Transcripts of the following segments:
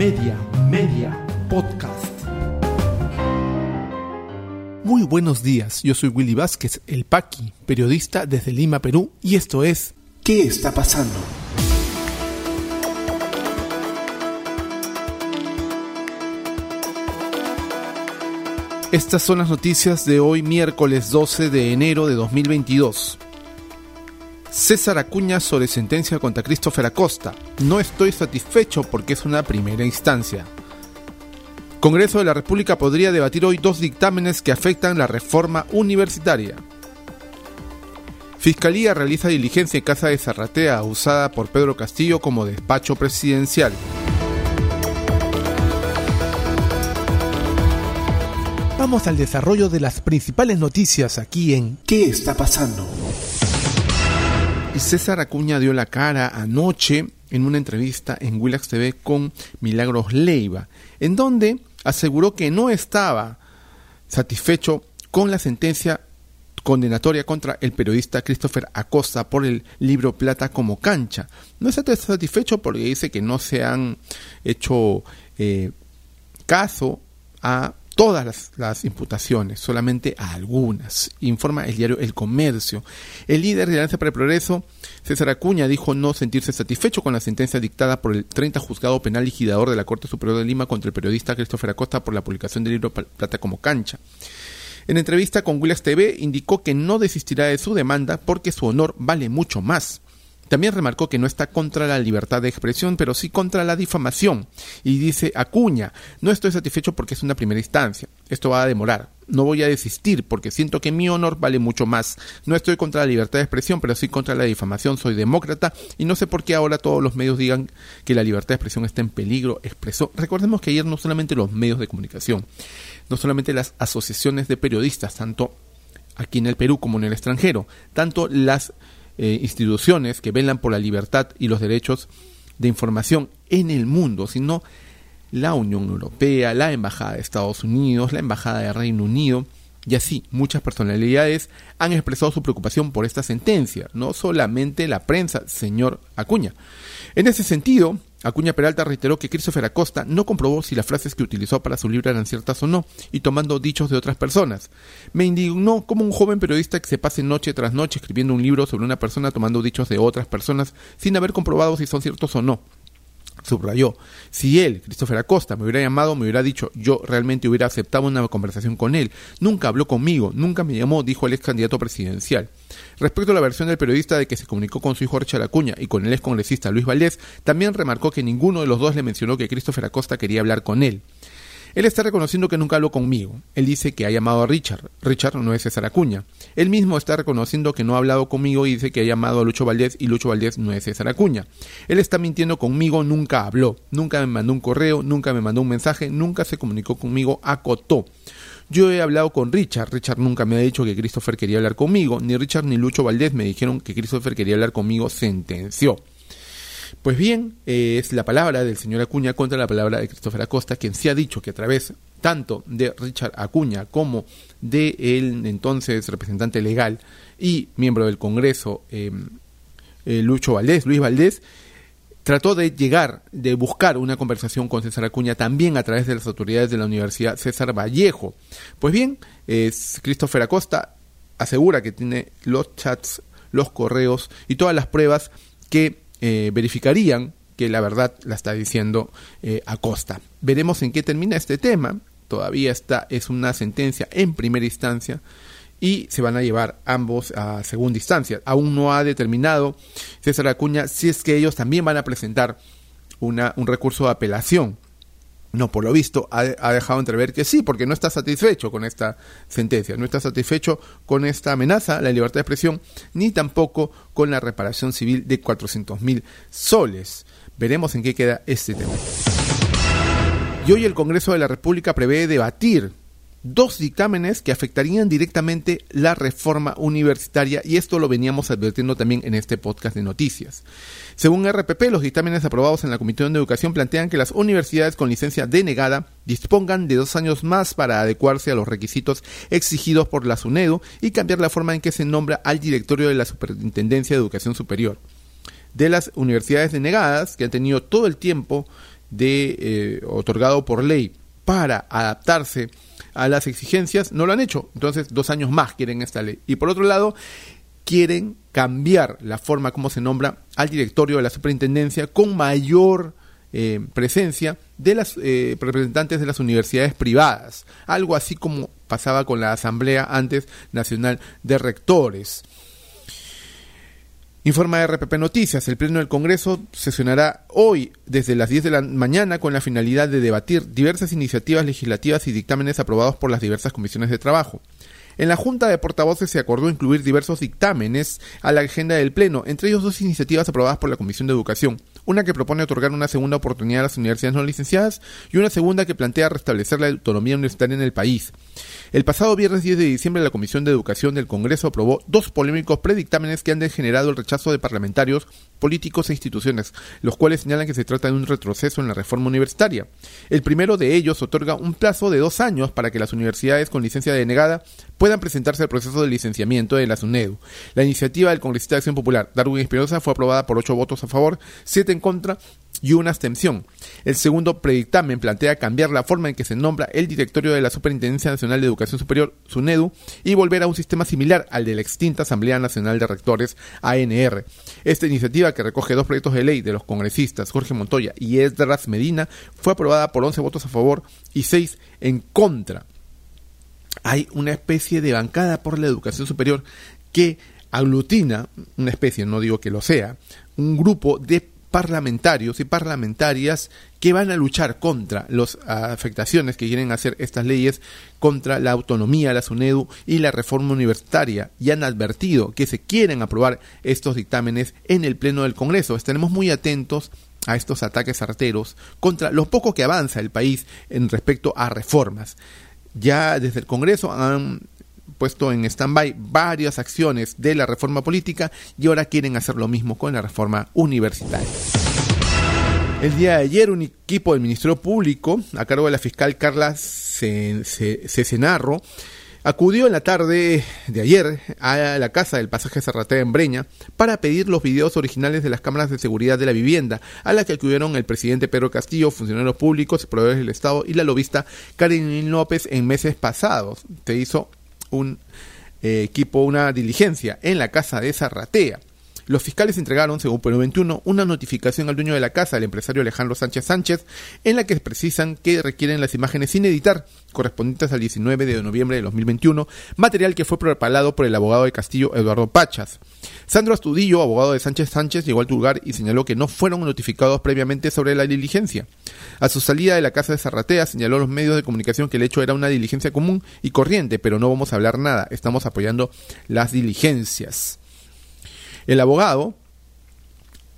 Media, Media, Podcast. Muy buenos días, yo soy Willy Vázquez, el Paqui, periodista desde Lima, Perú, y esto es ¿Qué está pasando? Estas son las noticias de hoy miércoles 12 de enero de 2022. César Acuña sobre sentencia contra Christopher Acosta. No estoy satisfecho porque es una primera instancia. Congreso de la República podría debatir hoy dos dictámenes que afectan la reforma universitaria. Fiscalía realiza diligencia en casa de Zarratea usada por Pedro Castillo como despacho presidencial. Vamos al desarrollo de las principales noticias aquí en ¿Qué está pasando? César Acuña dio la cara anoche en una entrevista en Willax TV con Milagros Leiva, en donde aseguró que no estaba satisfecho con la sentencia condenatoria contra el periodista Christopher Acosta por el libro Plata como cancha. No está satisfecho porque dice que no se han hecho eh, caso a todas las, imputaciones, solamente a algunas, informa el diario El Comercio. El líder de Alianza para el Progreso, César Acuña, dijo no sentirse satisfecho con la sentencia dictada por el 30 Juzgado Penal Ligidador de la Corte Superior de Lima contra el periodista Christopher Acosta por la publicación del libro Plata como cancha. En entrevista con Willis TV indicó que no desistirá de su demanda porque su honor vale mucho más. También remarcó que no está contra la libertad de expresión, pero sí contra la difamación. Y dice Acuña, no estoy satisfecho porque es una primera instancia. Esto va a demorar. No voy a desistir porque siento que mi honor vale mucho más. No estoy contra la libertad de expresión, pero sí contra la difamación. Soy demócrata y no sé por qué ahora todos los medios digan que la libertad de expresión está en peligro. Expresó. Recordemos que ayer no solamente los medios de comunicación, no solamente las asociaciones de periodistas, tanto aquí en el Perú como en el extranjero, tanto las eh, instituciones que velan por la libertad y los derechos de información en el mundo, sino la Unión Europea, la Embajada de Estados Unidos, la Embajada de Reino Unido, y así muchas personalidades han expresado su preocupación por esta sentencia, no solamente la prensa, señor Acuña. En ese sentido, Acuña Peralta reiteró que Christopher Acosta no comprobó si las frases que utilizó para su libro eran ciertas o no, y tomando dichos de otras personas. Me indignó como un joven periodista que se pase noche tras noche escribiendo un libro sobre una persona tomando dichos de otras personas sin haber comprobado si son ciertos o no subrayó, si él, Christopher Acosta, me hubiera llamado, me hubiera dicho, yo realmente hubiera aceptado una conversación con él. Nunca habló conmigo, nunca me llamó, dijo el ex candidato presidencial. Respecto a la versión del periodista de que se comunicó con su hijo Richard Acuña y con el ex congresista Luis Valdés, también remarcó que ninguno de los dos le mencionó que Christopher Acosta quería hablar con él. Él está reconociendo que nunca habló conmigo. Él dice que ha llamado a Richard. Richard no es César Acuña. Él mismo está reconociendo que no ha hablado conmigo y dice que ha llamado a Lucho Valdés y Lucho Valdés no es César Acuña. Él está mintiendo conmigo, nunca habló. Nunca me mandó un correo, nunca me mandó un mensaje, nunca se comunicó conmigo, acotó. Yo he hablado con Richard. Richard nunca me ha dicho que Christopher quería hablar conmigo. Ni Richard ni Lucho Valdés me dijeron que Christopher quería hablar conmigo, sentenció. Pues bien, eh, es la palabra del señor Acuña contra la palabra de Christopher Acosta, quien se ha dicho que a través tanto de Richard Acuña como de el entonces representante legal y miembro del Congreso, em, eh, Lucho Valdés, Luis Valdés, trató de llegar, de buscar una conversación con César Acuña también a través de las autoridades de la Universidad César Vallejo. Pues bien, es Christopher Acosta asegura que tiene los chats, los correos y todas las pruebas que eh, verificarían que la verdad la está diciendo eh, Acosta. Veremos en qué termina este tema. Todavía está, es una sentencia en primera instancia y se van a llevar ambos a segunda instancia. Aún no ha determinado César Acuña si es que ellos también van a presentar una, un recurso de apelación no, por lo visto, ha, dejado entrever que sí, porque no está satisfecho con esta sentencia, no está satisfecho con esta amenaza a la libertad de expresión, ni tampoco con la reparación civil de 400 mil soles. Veremos en qué queda este tema. Y hoy el Congreso de la República prevé debatir dos dictámenes que afectarían directamente la reforma universitaria y esto lo veníamos advirtiendo también en este podcast de noticias. Según RPP, los dictámenes aprobados en la Comisión de Educación plantean que las universidades con licencia denegada dispongan de dos años más para adecuarse a los requisitos exigidos por la SUNEDU y cambiar la forma en que se nombra al directorio de la Superintendencia de Educación Superior. De las universidades denegadas, que han tenido todo el tiempo de, eh, otorgado por ley para adaptarse a las exigencias, no lo han hecho. Entonces, dos años más quieren esta ley. Y por otro lado, quieren cambiar la forma como se nombra al directorio de la superintendencia con mayor eh, presencia de las eh, representantes de las universidades privadas, algo así como pasaba con la Asamblea antes Nacional de Rectores. Informa RPP Noticias, el Pleno del Congreso sesionará hoy desde las 10 de la mañana con la finalidad de debatir diversas iniciativas legislativas y dictámenes aprobados por las diversas comisiones de trabajo. En la Junta de Portavoces se acordó incluir diversos dictámenes a la agenda del Pleno, entre ellos dos iniciativas aprobadas por la Comisión de Educación, una que propone otorgar una segunda oportunidad a las universidades no licenciadas y una segunda que plantea restablecer la autonomía universitaria en el país. El pasado viernes 10 de diciembre la Comisión de Educación del Congreso aprobó dos polémicos predictámenes que han generado el rechazo de parlamentarios, políticos e instituciones, los cuales señalan que se trata de un retroceso en la reforma universitaria. El primero de ellos otorga un plazo de dos años para que las universidades con licencia denegada puedan presentarse al proceso de licenciamiento de la SUNEDU. La iniciativa del congresista de Acción Popular, Darwin Espinosa, fue aprobada por ocho votos a favor, siete contra y una abstención. El segundo predictamen plantea cambiar la forma en que se nombra el directorio de la Superintendencia Nacional de Educación Superior, SUNEDU, y volver a un sistema similar al de la extinta Asamblea Nacional de Rectores, ANR. Esta iniciativa, que recoge dos proyectos de ley de los congresistas Jorge Montoya y Esdras Medina, fue aprobada por 11 votos a favor y 6 en contra hay una especie de bancada por la educación superior que aglutina, una especie, no digo que lo sea, un grupo de parlamentarios y parlamentarias que van a luchar contra las afectaciones que quieren hacer estas leyes contra la autonomía, la SUNEDU y la reforma universitaria y han advertido que se quieren aprobar estos dictámenes en el Pleno del Congreso. Estaremos muy atentos a estos ataques arteros contra lo poco que avanza el país en respecto a reformas. Ya desde el Congreso han puesto en stand-by varias acciones de la reforma política y ahora quieren hacer lo mismo con la reforma universitaria. El día de ayer un equipo del Ministerio Público, a cargo de la fiscal Carla Cesenarro, acudió en la tarde de ayer a la casa del pasaje Zarratea en Breña para pedir los videos originales de las cámaras de seguridad de la vivienda, a la que acudieron el presidente Pedro Castillo, funcionarios públicos, proveedores del Estado y la lobista Karin López en meses pasados. Se hizo un eh, equipo, una diligencia en la casa de Zarratea. Los fiscales entregaron, según Perú 21, una notificación al dueño de la casa, el empresario Alejandro Sánchez Sánchez, en la que precisan que requieren las imágenes sin editar, correspondientes al 19 de noviembre de 2021, material que fue preparado por el abogado de Castillo, Eduardo Pachas. Sandro Astudillo, abogado de Sánchez Sánchez, llegó al lugar y señaló que no fueron notificados previamente sobre la diligencia. A su salida de la casa de Zarratea, señaló a los medios de comunicación que el hecho era una diligencia común y corriente, pero no vamos a hablar nada, estamos apoyando las diligencias. El abogado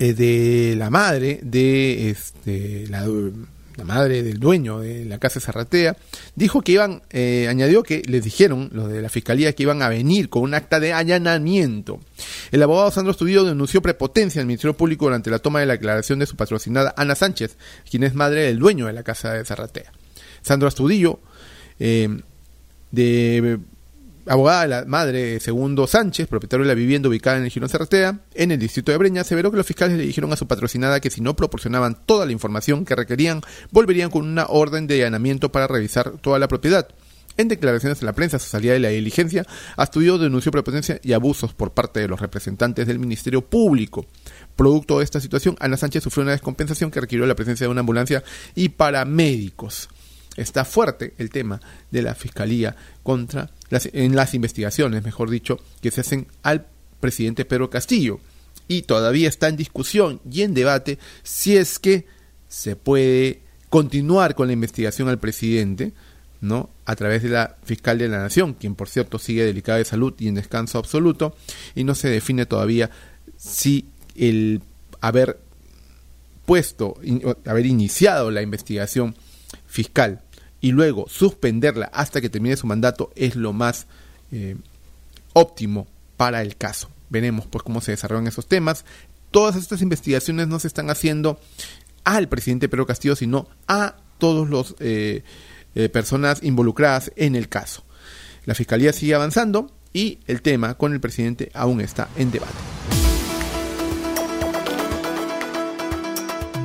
eh, de la madre de este, la, madre del dueño de la casa Zarratea, dijo que iban, eh, añadió que les dijeron los de la fiscalía que iban a venir con un acta de allanamiento. El abogado Sandro Estudillo denunció prepotencia al Ministerio Público durante la toma de la declaración de su patrocinada Ana Sánchez, quien es madre del dueño de la casa de Zarratea. Sandro Astudillo, eh, de abogada de la madre Segundo Sánchez, propietario de la vivienda ubicada en el Girón Cerratea, en el distrito de Breña, aseveró que los fiscales le dijeron a su patrocinada que si no proporcionaban toda la información que requerían, volverían con una orden de allanamiento para revisar toda la propiedad. En declaraciones a la prensa, su salida de la diligencia, Astudio denunció prepotencia y abusos por parte de los representantes del Ministerio Público. Producto de esta situación, Ana Sánchez sufrió una descompensación que requirió la presencia de una ambulancia y paramédicos está fuerte el tema de la Fiscalía contra las, en las investigaciones, mejor dicho, que se hacen al presidente Pedro Castillo. Y todavía está en discusión y en debate si es que se puede continuar con la investigación al presidente, ¿no? A través de la fiscal de la Nación, quien por cierto sigue delicada de salud y en descanso absoluto, y no se define todavía si el haber puesto, haber iniciado la investigación fiscal y luego suspenderla hasta que termine su mandato es lo más eh, óptimo para el caso. Veremos pues cómo se desarrollan esos temas. Todas estas investigaciones no se están haciendo al presidente Pedro Castillo, sino a todos los eh, eh, personas involucradas en el caso. La fiscalía sigue avanzando y el tema con el presidente aún está en debate.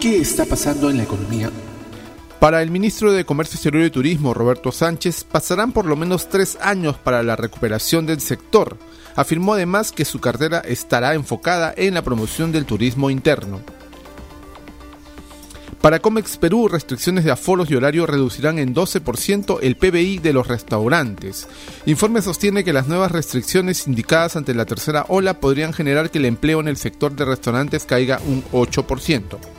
¿Qué está pasando en la economía? Para el ministro de Comercio Exterior y Turismo, Roberto Sánchez, pasarán por lo menos tres años para la recuperación del sector. Afirmó además que su cartera estará enfocada en la promoción del turismo interno. Para Comex Perú, restricciones de aforos y horario reducirán en 12% el PBI de los restaurantes. Informe sostiene que las nuevas restricciones indicadas ante la tercera ola podrían generar que el empleo en el sector de restaurantes caiga un 8%.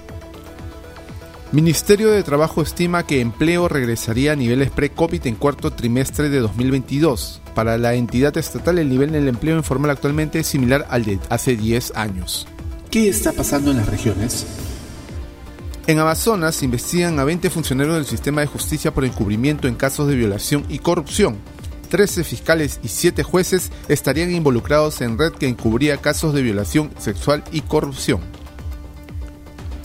Ministerio de Trabajo estima que empleo regresaría a niveles pre-COVID en cuarto trimestre de 2022. Para la entidad estatal el nivel del empleo informal actualmente es similar al de hace 10 años. ¿Qué está pasando en las regiones? En Amazonas investigan a 20 funcionarios del sistema de justicia por encubrimiento en casos de violación y corrupción. 13 fiscales y 7 jueces estarían involucrados en red que encubría casos de violación sexual y corrupción.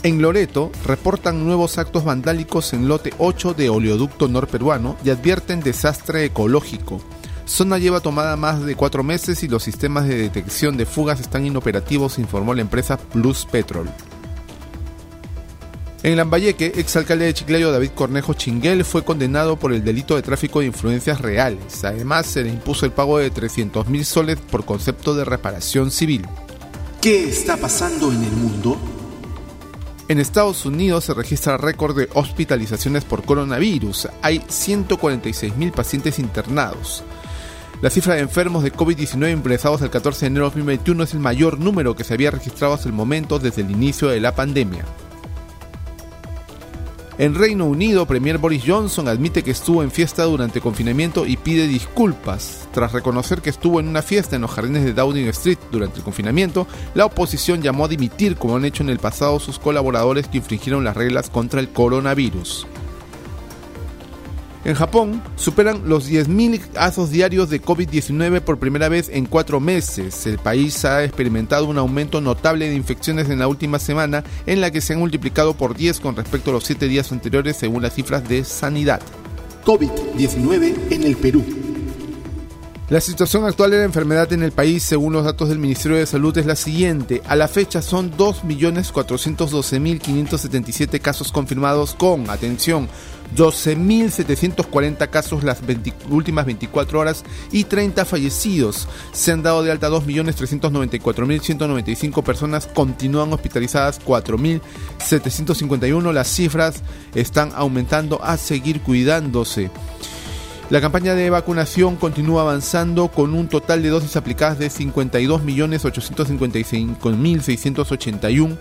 En Loreto reportan nuevos actos vandálicos en lote 8 de oleoducto norperuano y advierten desastre ecológico. Zona lleva tomada más de cuatro meses y los sistemas de detección de fugas están inoperativos, informó la empresa Plus Petrol. En Lambayeque, exalcalde de Chiclayo David Cornejo Chinguel fue condenado por el delito de tráfico de influencias reales. Además, se le impuso el pago de 300 mil soles por concepto de reparación civil. ¿Qué está pasando en el mundo? En Estados Unidos se registra récord de hospitalizaciones por coronavirus. Hay 146 mil pacientes internados. La cifra de enfermos de COVID-19 ingresados el 14 de enero de 2021 es el mayor número que se había registrado hasta el momento desde el inicio de la pandemia. En Reino Unido, Premier Boris Johnson admite que estuvo en fiesta durante confinamiento y pide disculpas. Tras reconocer que estuvo en una fiesta en los jardines de Downing Street durante el confinamiento, la oposición llamó a dimitir como han hecho en el pasado sus colaboradores que infringieron las reglas contra el coronavirus. En Japón superan los 10.000 casos diarios de COVID-19 por primera vez en cuatro meses. El país ha experimentado un aumento notable de infecciones en la última semana, en la que se han multiplicado por 10 con respecto a los 7 días anteriores según las cifras de sanidad. COVID-19 en el Perú. La situación actual de la enfermedad en el país, según los datos del Ministerio de Salud, es la siguiente. A la fecha son 2.412.577 casos confirmados con, atención, 12.740 casos las últimas 24 horas y 30 fallecidos. Se han dado de alta 2.394.195 personas, continúan hospitalizadas 4.751. Las cifras están aumentando a seguir cuidándose. La campaña de vacunación continúa avanzando con un total de dosis aplicadas de 52.855.681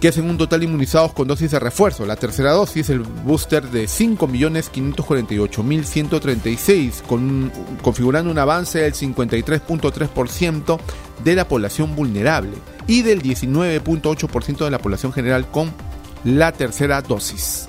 que hacen un total inmunizados con dosis de refuerzo. La tercera dosis, el booster de 5.548.136, con, configurando un avance del 53.3% de la población vulnerable y del 19.8% de la población general con la tercera dosis.